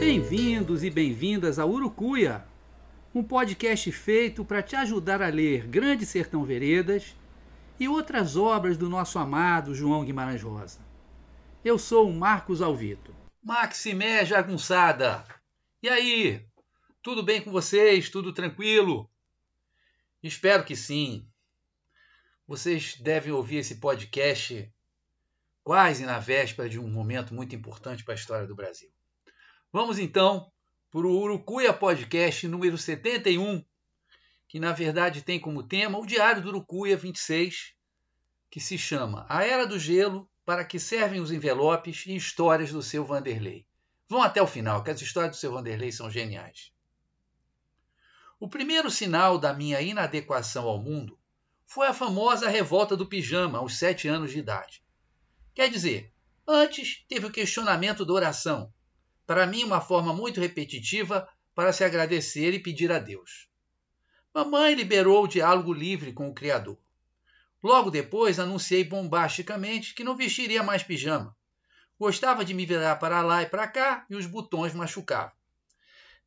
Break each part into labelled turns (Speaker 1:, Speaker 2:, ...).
Speaker 1: Bem-vindos e bem-vindas a Urucuia, um podcast feito para te ajudar a ler Grande Sertão Veredas e outras obras do nosso amado João Guimarães Rosa. Eu sou o Marcos Alvito. Maximé Jagunçada! E aí? Tudo bem com vocês? Tudo tranquilo? Espero que sim. Vocês devem ouvir esse podcast quase na véspera de um momento muito importante para a história do Brasil. Vamos então para o Urucuia Podcast número 71, que na verdade tem como tema o Diário do Urucuia 26, que se chama A Era do Gelo, para que servem os envelopes e histórias do seu Vanderlei. Vão até o final, que as histórias do seu Vanderlei são geniais. O primeiro sinal da minha inadequação ao mundo foi a famosa revolta do pijama aos sete anos de idade. Quer dizer, antes teve o questionamento da oração, para mim, uma forma muito repetitiva para se agradecer e pedir a Deus. Mamãe liberou o diálogo livre com o Criador. Logo depois, anunciei bombasticamente que não vestiria mais pijama. Gostava de me virar para lá e para cá e os botões machucavam.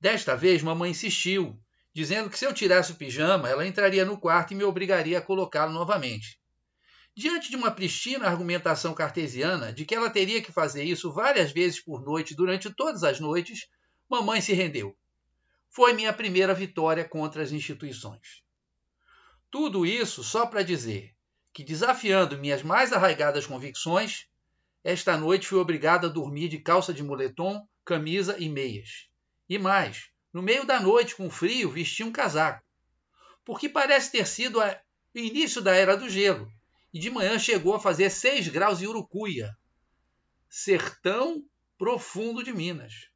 Speaker 1: Desta vez, mamãe insistiu, dizendo que se eu tirasse o pijama, ela entraria no quarto e me obrigaria a colocá-lo novamente. Diante de uma pristina argumentação cartesiana de que ela teria que fazer isso várias vezes por noite durante todas as noites, mamãe se rendeu. Foi minha primeira vitória contra as instituições. Tudo isso só para dizer que, desafiando minhas mais arraigadas convicções, esta noite fui obrigado a dormir de calça de moletom, camisa e meias. E mais, no meio da noite, com frio, vesti um casaco. Porque parece ter sido o início da Era do Gelo, e de manhã chegou a fazer 6 graus em Urucuia, sertão profundo de Minas.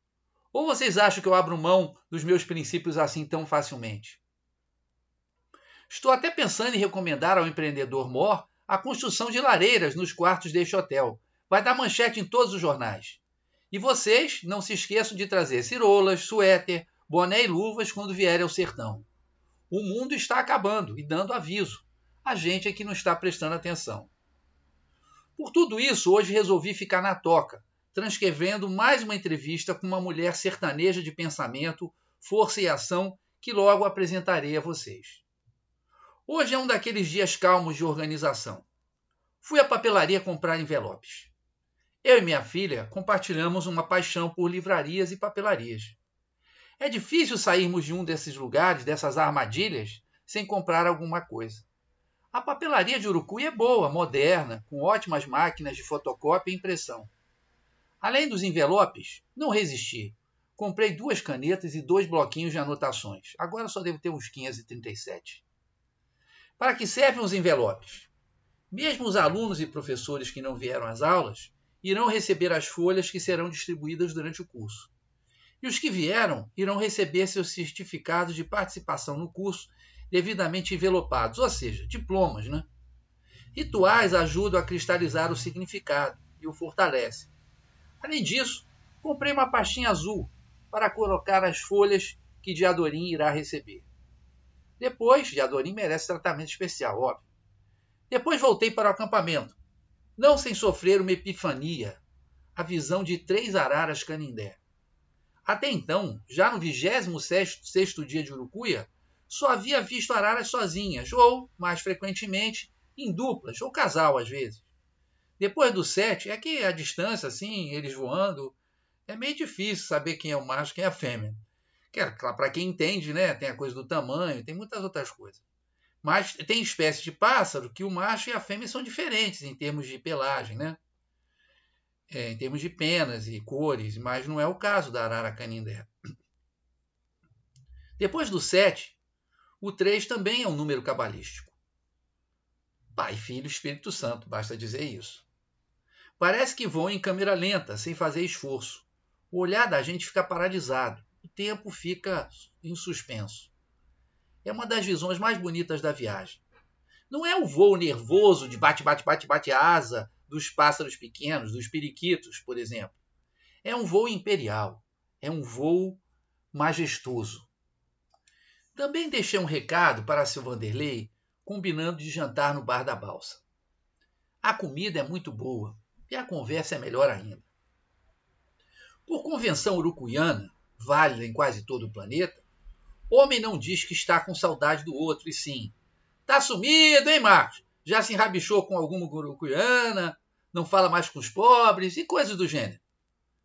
Speaker 1: Ou vocês acham que eu abro mão dos meus princípios assim tão facilmente? Estou até pensando em recomendar ao empreendedor Mor a construção de lareiras nos quartos deste hotel. Vai dar manchete em todos os jornais. E vocês não se esqueçam de trazer cirolas, suéter, boné e luvas quando vierem ao sertão. O mundo está acabando e dando aviso a gente é que não está prestando atenção. Por tudo isso, hoje resolvi ficar na toca, transcrevendo mais uma entrevista com uma mulher sertaneja de pensamento, força e ação que logo apresentarei a vocês. Hoje é um daqueles dias calmos de organização. Fui à papelaria comprar envelopes. Eu e minha filha compartilhamos uma paixão por livrarias e papelarias. É difícil sairmos de um desses lugares, dessas armadilhas, sem comprar alguma coisa. A papelaria de Urucuí é boa, moderna, com ótimas máquinas de fotocópia e impressão. Além dos envelopes, não resisti. Comprei duas canetas e dois bloquinhos de anotações. Agora só devo ter uns 537. Para que servem os envelopes? Mesmo os alunos e professores que não vieram às aulas irão receber as folhas que serão distribuídas durante o curso. E os que vieram irão receber seus certificados de participação no curso devidamente envelopados, ou seja, diplomas, né? Rituais ajudam a cristalizar o significado e o fortalecem. Além disso, comprei uma pastinha azul para colocar as folhas que Diadorim irá receber. Depois, Diadorim merece tratamento especial, óbvio. Depois voltei para o acampamento, não sem sofrer uma epifania, a visão de três araras canindé. Até então, já no 26º dia de Urucuia, só havia visto araras sozinhas, ou, mais frequentemente, em duplas, ou casal às vezes. Depois do sete, é que a distância, assim, eles voando, é meio difícil saber quem é o macho e quem é a fêmea. Para quem entende, né? Tem a coisa do tamanho, tem muitas outras coisas. Mas tem espécies de pássaro que o macho e a fêmea são diferentes em termos de pelagem, né? É, em termos de penas e cores, mas não é o caso da arara canindé. Depois do 7, o 3 também é um número cabalístico. Pai, Filho Espírito Santo, basta dizer isso. Parece que voam em câmera lenta, sem fazer esforço. O olhar da gente fica paralisado o tempo fica em suspenso. É uma das visões mais bonitas da viagem. Não é o voo nervoso de bate, bate, bate, bate asa dos pássaros pequenos, dos periquitos, por exemplo. É um voo imperial. É um voo majestoso. Também deixei um recado para seu Vanderlei, combinando de jantar no bar da balsa. A comida é muito boa e a conversa é melhor ainda. Por convenção urucuiana, válida em quase todo o planeta, homem não diz que está com saudade do outro, e sim, tá sumido, hein, Marcos? Já se enrabichou com alguma gurucuiana, não fala mais com os pobres e coisas do gênero.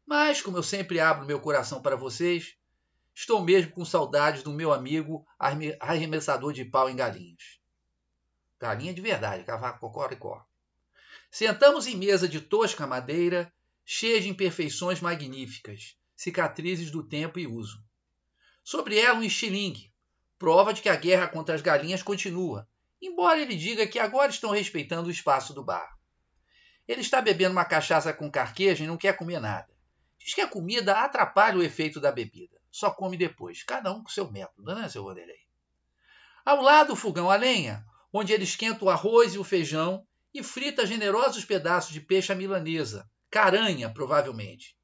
Speaker 1: Mas, como eu sempre abro meu coração para vocês, estou mesmo com saudades do meu amigo arremessador de pau em galinhas. Galinha de verdade, cavaco cocoricó. Sentamos em mesa de tosca madeira, cheia de imperfeições magníficas, cicatrizes do tempo e uso. Sobre ela, um estilingue, prova de que a guerra contra as galinhas continua, embora ele diga que agora estão respeitando o espaço do bar. Ele está bebendo uma cachaça com carqueja e não quer comer nada. Diz que a comida atrapalha o efeito da bebida. Só come depois, cada um com seu método, né, seu Vanderlei? Ao lado, o fogão a lenha, onde ele esquenta o arroz e o feijão e frita generosos pedaços de peixe à milanesa, caranha, provavelmente.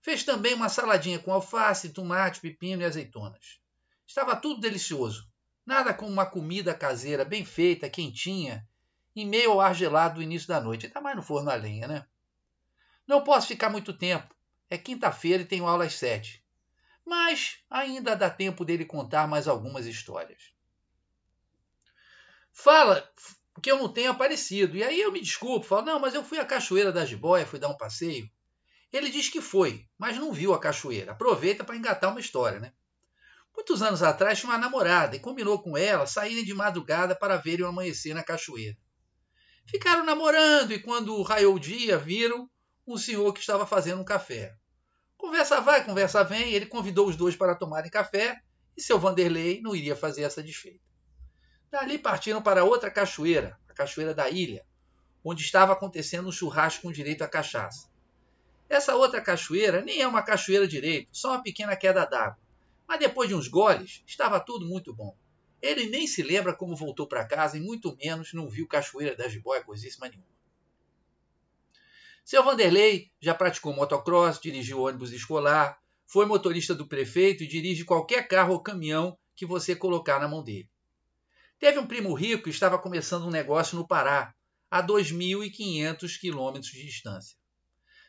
Speaker 1: Fez também uma saladinha com alface, tomate, pepino e azeitonas. Estava tudo delicioso. Nada como uma comida caseira bem feita, quentinha, em meio ao ar gelado do início da noite. Ainda mais no forno a lenha, né? Não posso ficar muito tempo. É quinta-feira e tenho aula às sete. Mas ainda dá tempo dele contar mais algumas histórias. Fala que eu não tenho aparecido. E aí eu me desculpo, falo, não, mas eu fui à Cachoeira da Jiboia, fui dar um passeio. Ele diz que foi, mas não viu a cachoeira. Aproveita para engatar uma história, né? Muitos anos atrás tinha uma namorada e combinou com ela saírem de madrugada para verem o amanhecer na cachoeira. Ficaram namorando e quando raiou o dia, viram um senhor que estava fazendo um café. Conversa vai, conversa vem, ele convidou os dois para tomarem café e seu Vanderlei não iria fazer essa desfeita. Dali partiram para outra cachoeira, a cachoeira da ilha, onde estava acontecendo um churrasco com direito à cachaça. Essa outra cachoeira nem é uma cachoeira direito, só uma pequena queda d'água. Mas depois de uns goles, estava tudo muito bom. Ele nem se lembra como voltou para casa e muito menos não viu Cachoeira da Jiboia coisíssima nenhuma. Seu Vanderlei já praticou motocross, dirigiu ônibus escolar, foi motorista do prefeito e dirige qualquer carro ou caminhão que você colocar na mão dele. Teve um primo rico que estava começando um negócio no Pará, a 2.500 quilômetros de distância.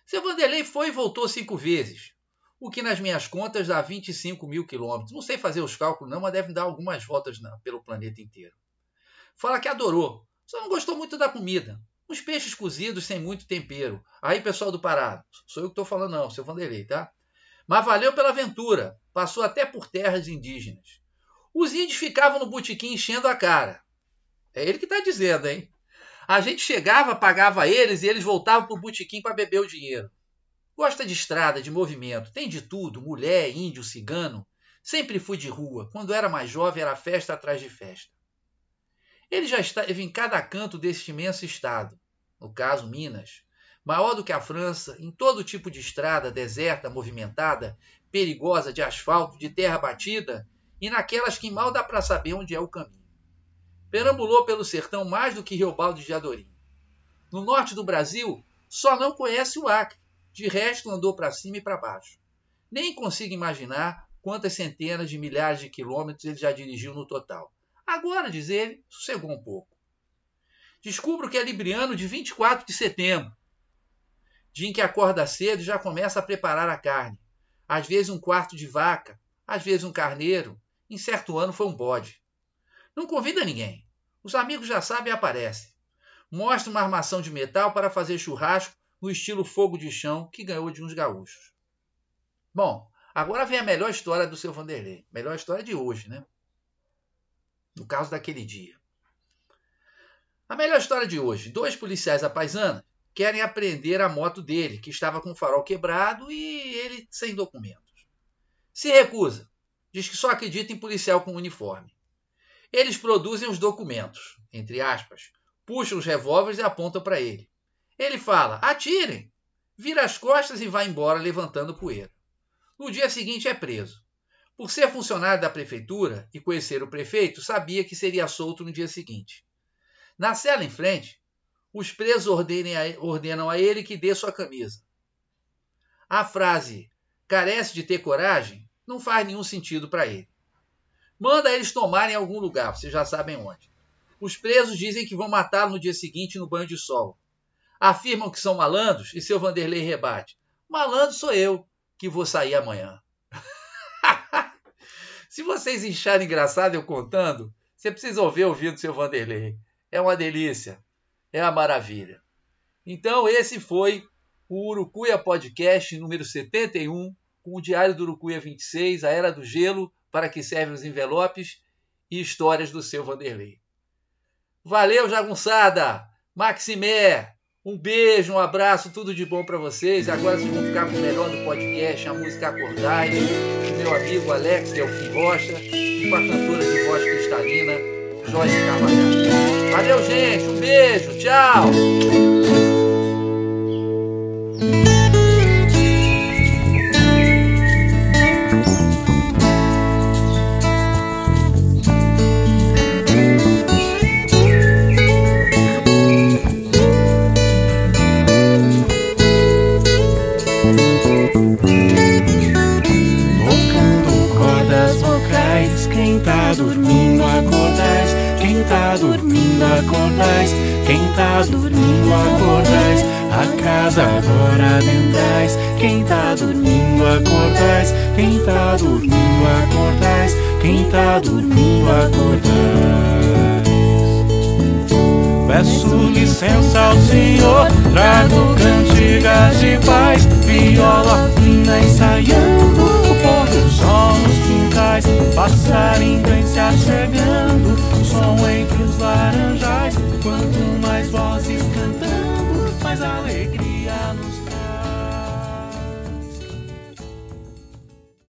Speaker 1: Seu Vanderlei foi e voltou cinco vezes, o que nas minhas contas dá 25 mil quilômetros. Não sei fazer os cálculos, não, mas deve dar algumas voltas pelo planeta inteiro. Fala que adorou, só não gostou muito da comida. Uns peixes cozidos sem muito tempero. Aí, pessoal do Pará, sou eu que estou falando, não, seu Vanderlei, tá? Mas valeu pela aventura, passou até por terras indígenas. Os índios ficavam no botequim enchendo a cara. É ele que está dizendo, hein? A gente chegava, pagava eles e eles voltavam para o botequim para beber o dinheiro. Gosta de estrada, de movimento, tem de tudo, mulher, índio, cigano. Sempre fui de rua. Quando era mais jovem, era festa atrás de festa. Ele já esteve em cada canto deste imenso estado, no caso Minas, maior do que a França, em todo tipo de estrada, deserta, movimentada, perigosa de asfalto, de terra batida, e naquelas que mal dá para saber onde é o caminho. Perambulou pelo sertão mais do que Riobaldo de Adorim. No norte do Brasil, só não conhece o Acre, de resto andou para cima e para baixo. Nem consigo imaginar quantas centenas de milhares de quilômetros ele já dirigiu no total. Agora, diz ele, sossegou um pouco. Descubro que é libriano de 24 de setembro, dia em que acorda cedo e já começa a preparar a carne. Às vezes um quarto de vaca, às vezes um carneiro, em certo ano foi um bode. Não convida ninguém. Os amigos já sabem e aparecem. Mostra uma armação de metal para fazer churrasco no estilo fogo de chão que ganhou de uns gaúchos. Bom, agora vem a melhor história do seu Vanderlei. Melhor história de hoje, né? No caso daquele dia. A melhor história de hoje: dois policiais à paisana querem apreender a moto dele, que estava com o farol quebrado e ele sem documentos. Se recusa. Diz que só acredita em policial com uniforme. Eles produzem os documentos, entre aspas, puxam os revólveres e apontam para ele. Ele fala: atirem! Vira as costas e vai embora levantando poeira. No dia seguinte é preso. Por ser funcionário da prefeitura e conhecer o prefeito, sabia que seria solto no dia seguinte. Na cela em frente, os presos ordenam a ele que dê sua camisa. A frase carece de ter coragem não faz nenhum sentido para ele. Manda eles tomarem algum lugar, vocês já sabem onde. Os presos dizem que vão matá-lo no dia seguinte no banho de sol. Afirmam que são malandros e seu Vanderlei rebate: Malandro sou eu, que vou sair amanhã. Se vocês acharem engraçado eu contando, você precisa ouvir ouvir do seu Vanderlei. É uma delícia. É uma maravilha. Então, esse foi o Urucuia Podcast número 71, com o Diário do Urucuia 26, a Era do Gelo, para que servem os envelopes e histórias do seu Vanderlei. Valeu, jagunçada! Maximé! Um beijo, um abraço, tudo de bom para vocês. Agora vocês vão ficar com o melhor do podcast, a música Acordais, do meu amigo Alex Delfim Rocha, e com a cantora de voz cristalina, Joyce Carvalho. Valeu, gente, um beijo, tchau!
Speaker 2: Tá dormindo acordais, a casa agora adentrais, quem tá dormindo acordais, quem tá dormindo acordais, quem tá dormindo acordais. Peço licença ao Senhor, trago cantigas de paz, viola fina ensaiando, o pôr do sol nos quintais, passarinho vem se